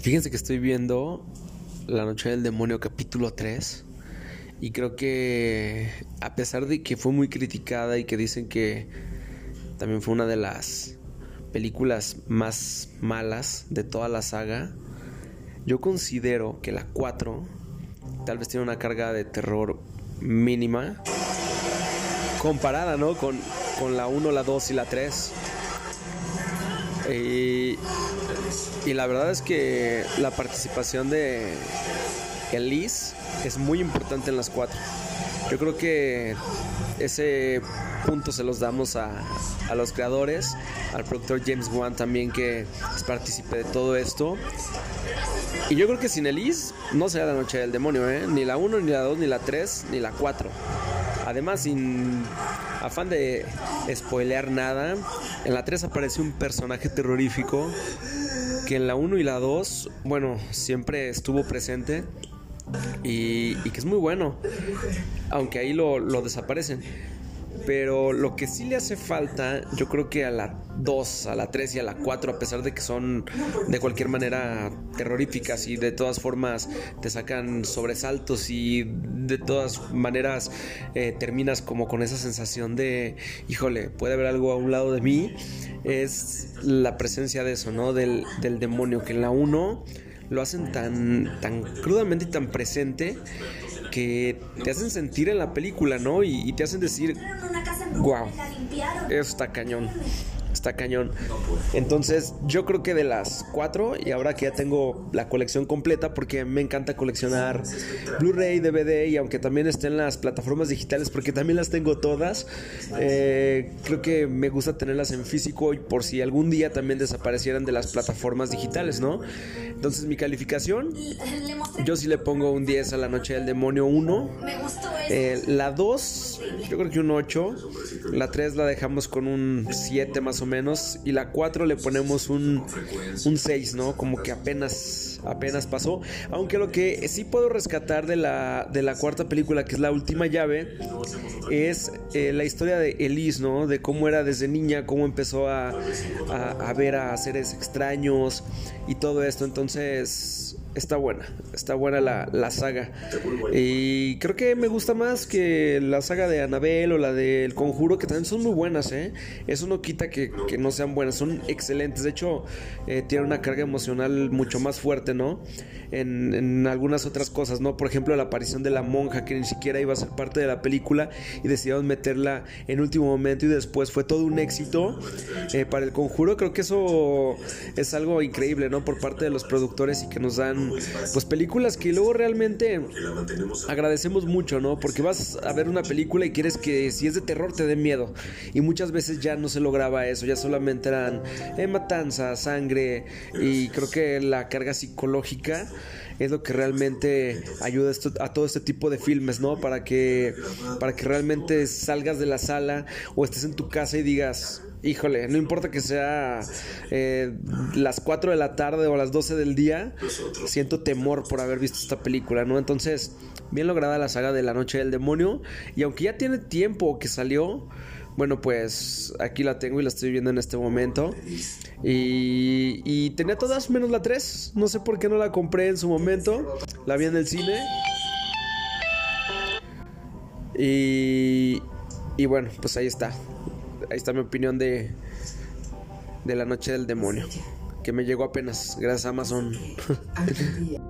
Fíjense que estoy viendo La Noche del Demonio capítulo 3 y creo que a pesar de que fue muy criticada y que dicen que también fue una de las películas más malas de toda la saga, yo considero que la 4 tal vez tiene una carga de terror mínima comparada, ¿no? Con, con la 1, la 2 y la 3. Y, y la verdad es que la participación de Elise es muy importante en las 4. Yo creo que ese punto se los damos a, a los creadores, al productor James Wan también que participe de todo esto. Y yo creo que sin Elise no será la noche del demonio, ¿eh? ni la 1, ni la 2, ni la 3, ni la 4. Además, sin afán de spoilear nada, en la 3 aparece un personaje terrorífico que en la 1 y la 2, bueno, siempre estuvo presente y, que es muy bueno, aunque ahí lo desaparecen. Pero lo que sí le hace falta, yo creo que a la 2, a la 3 y a la 4, a pesar de que son de cualquier manera terroríficas y de todas formas te sacan sobresaltos y de todas maneras eh, terminas como con esa sensación de, híjole, puede haber algo a un lado de mí, es la presencia de eso, ¿no? Del, del demonio, que en la 1 lo hacen tan, tan crudamente y tan presente que te hacen sentir en la película, ¿no? Y, y te hacen decir, wow, eso está cañón. Está cañón. Entonces, yo creo que de las cuatro, y ahora que ya tengo la colección completa, porque me encanta coleccionar Blu-ray, DVD, y aunque también estén las plataformas digitales, porque también las tengo todas, eh, creo que me gusta tenerlas en físico y por si algún día también desaparecieran de las plataformas digitales, ¿no? Entonces, mi calificación, yo sí le pongo un 10 a la Noche del Demonio 1. Eh, la 2, yo creo que un 8. La 3 la dejamos con un 7 más o menos. Y la 4 le ponemos un, un 6, ¿no? Como que apenas, apenas pasó. Aunque lo que sí puedo rescatar de la, de la cuarta película, que es la última llave, es eh, la historia de Elise, ¿no? De cómo era desde niña, cómo empezó a, a, a ver a seres extraños y todo esto. Entonces, está buena, está buena la, la, saga. Y creo que me gusta más que la saga de Anabel o la del Conjuro, que también son muy buenas, ¿eh? Eso no quita que, que no sean buenas, son excelentes. De hecho, eh, tienen una carga emocional mucho más fuerte, ¿no? En, en, algunas otras cosas, ¿no? Por ejemplo, la aparición de la monja, que ni siquiera iba a ser parte de la película y decidieron meterla en último momento y después fue todo un éxito eh, para el Conjuro. Creo que eso es algo increíble, ¿no? Por parte de los productores y que nos dan pues películas que luego realmente agradecemos mucho, ¿no? Porque vas a ver una película y quieres que si es de terror te dé miedo. Y muchas veces ya no se lograba eso, ya solamente eran eh, matanza, sangre y creo que la carga psicológica es lo que realmente ayuda a todo este tipo de filmes, ¿no? Para que, para que realmente salgas de la sala o estés en tu casa y digas, híjole, no importa que sea eh, las 4 de la tarde o las 12 del día, siento temor por haber visto esta película, ¿no? Entonces, bien lograda la saga de La Noche del Demonio. Y aunque ya tiene tiempo que salió, bueno, pues aquí la tengo y la estoy viendo en este momento. Y, y, tenía todas menos la 3. No sé por qué no la compré en su momento. La vi en el cine. Y, y bueno, pues ahí está. Ahí está mi opinión de, de la noche del demonio. Que me llegó apenas, gracias a Amazon.